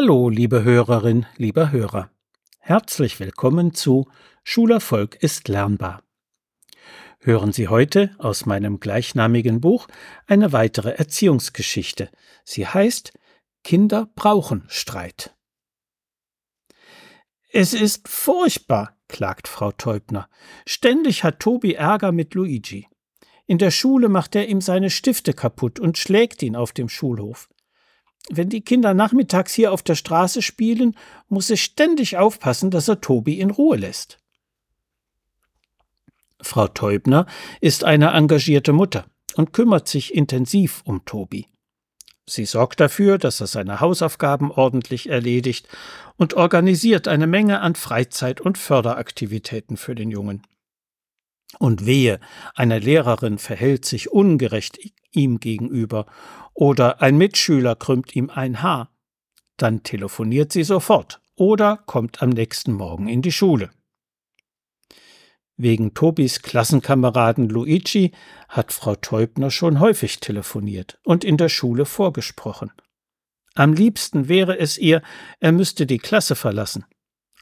Hallo, liebe Hörerin, lieber Hörer. Herzlich willkommen zu Schulerfolg ist lernbar. Hören Sie heute aus meinem gleichnamigen Buch eine weitere Erziehungsgeschichte. Sie heißt Kinder brauchen Streit. Es ist furchtbar, klagt Frau Teubner. Ständig hat Tobi Ärger mit Luigi. In der Schule macht er ihm seine Stifte kaputt und schlägt ihn auf dem Schulhof. Wenn die Kinder nachmittags hier auf der Straße spielen, muss ich ständig aufpassen, dass er Tobi in Ruhe lässt. Frau Teubner ist eine engagierte Mutter und kümmert sich intensiv um Tobi. Sie sorgt dafür, dass er seine Hausaufgaben ordentlich erledigt und organisiert eine Menge an Freizeit- und Förderaktivitäten für den Jungen. Und wehe, eine Lehrerin verhält sich ungerecht ihm gegenüber oder ein Mitschüler krümmt ihm ein Haar, dann telefoniert sie sofort oder kommt am nächsten Morgen in die Schule. Wegen Tobis Klassenkameraden Luigi hat Frau Teubner schon häufig telefoniert und in der Schule vorgesprochen. Am liebsten wäre es ihr, er müsste die Klasse verlassen.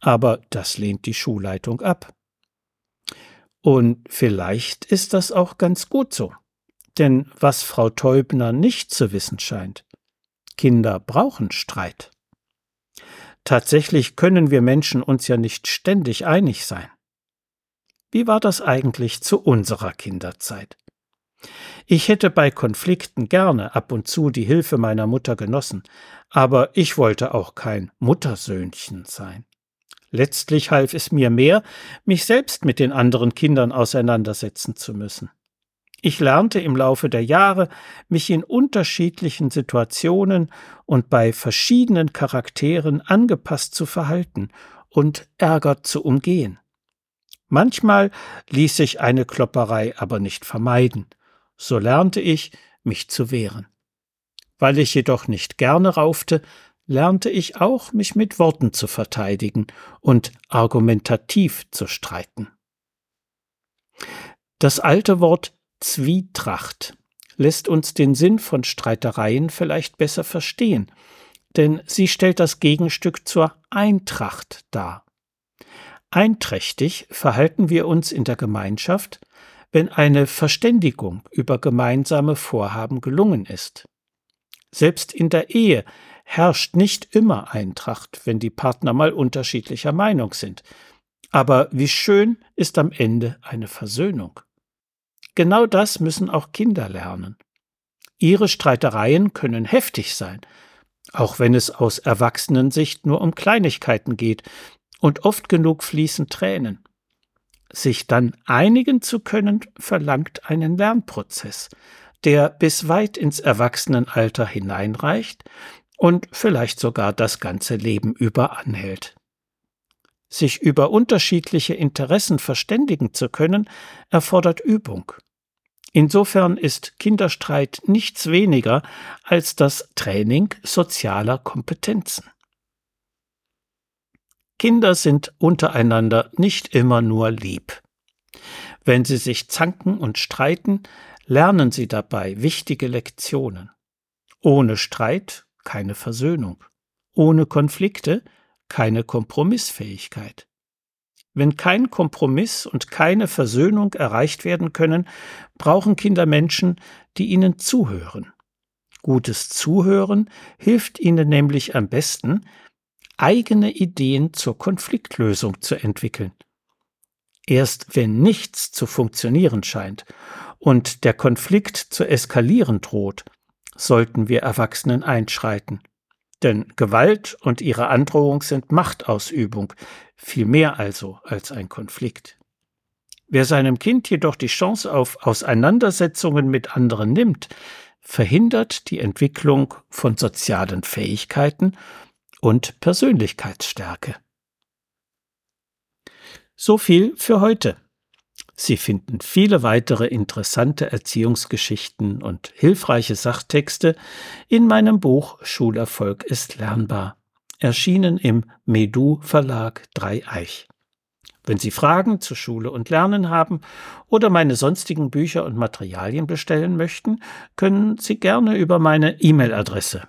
Aber das lehnt die Schulleitung ab. Und vielleicht ist das auch ganz gut so. Denn was Frau Teubner nicht zu wissen scheint, Kinder brauchen Streit. Tatsächlich können wir Menschen uns ja nicht ständig einig sein. Wie war das eigentlich zu unserer Kinderzeit? Ich hätte bei Konflikten gerne ab und zu die Hilfe meiner Mutter genossen, aber ich wollte auch kein Muttersöhnchen sein. Letztlich half es mir mehr, mich selbst mit den anderen Kindern auseinandersetzen zu müssen. Ich lernte im Laufe der Jahre, mich in unterschiedlichen Situationen und bei verschiedenen Charakteren angepasst zu verhalten und Ärger zu umgehen. Manchmal ließ sich eine Klopperei aber nicht vermeiden, so lernte ich, mich zu wehren. Weil ich jedoch nicht gerne raufte, lernte ich auch, mich mit Worten zu verteidigen und argumentativ zu streiten. Das alte Wort Zwietracht lässt uns den Sinn von Streitereien vielleicht besser verstehen, denn sie stellt das Gegenstück zur Eintracht dar. Einträchtig verhalten wir uns in der Gemeinschaft, wenn eine Verständigung über gemeinsame Vorhaben gelungen ist. Selbst in der Ehe herrscht nicht immer Eintracht, wenn die Partner mal unterschiedlicher Meinung sind. Aber wie schön ist am Ende eine Versöhnung. Genau das müssen auch Kinder lernen. Ihre Streitereien können heftig sein, auch wenn es aus Erwachsenensicht nur um Kleinigkeiten geht, und oft genug fließen Tränen. Sich dann einigen zu können, verlangt einen Lernprozess, der bis weit ins Erwachsenenalter hineinreicht und vielleicht sogar das ganze Leben über anhält. Sich über unterschiedliche Interessen verständigen zu können, erfordert Übung. Insofern ist Kinderstreit nichts weniger als das Training sozialer Kompetenzen. Kinder sind untereinander nicht immer nur lieb. Wenn sie sich zanken und streiten, lernen sie dabei wichtige Lektionen. Ohne Streit keine Versöhnung. Ohne Konflikte keine Kompromissfähigkeit. Wenn kein Kompromiss und keine Versöhnung erreicht werden können, brauchen Kinder Menschen, die ihnen zuhören. Gutes Zuhören hilft ihnen nämlich am besten, eigene Ideen zur Konfliktlösung zu entwickeln. Erst wenn nichts zu funktionieren scheint und der Konflikt zu eskalieren droht, sollten wir Erwachsenen einschreiten. Denn Gewalt und ihre Androhung sind Machtausübung, viel mehr also als ein Konflikt. Wer seinem Kind jedoch die Chance auf Auseinandersetzungen mit anderen nimmt, verhindert die Entwicklung von sozialen Fähigkeiten und Persönlichkeitsstärke. So viel für heute. Sie finden viele weitere interessante Erziehungsgeschichten und hilfreiche Sachtexte in meinem Buch Schulerfolg ist lernbar, erschienen im Medu Verlag Dreieich. Wenn Sie Fragen zu Schule und Lernen haben oder meine sonstigen Bücher und Materialien bestellen möchten, können Sie gerne über meine E-Mail-Adresse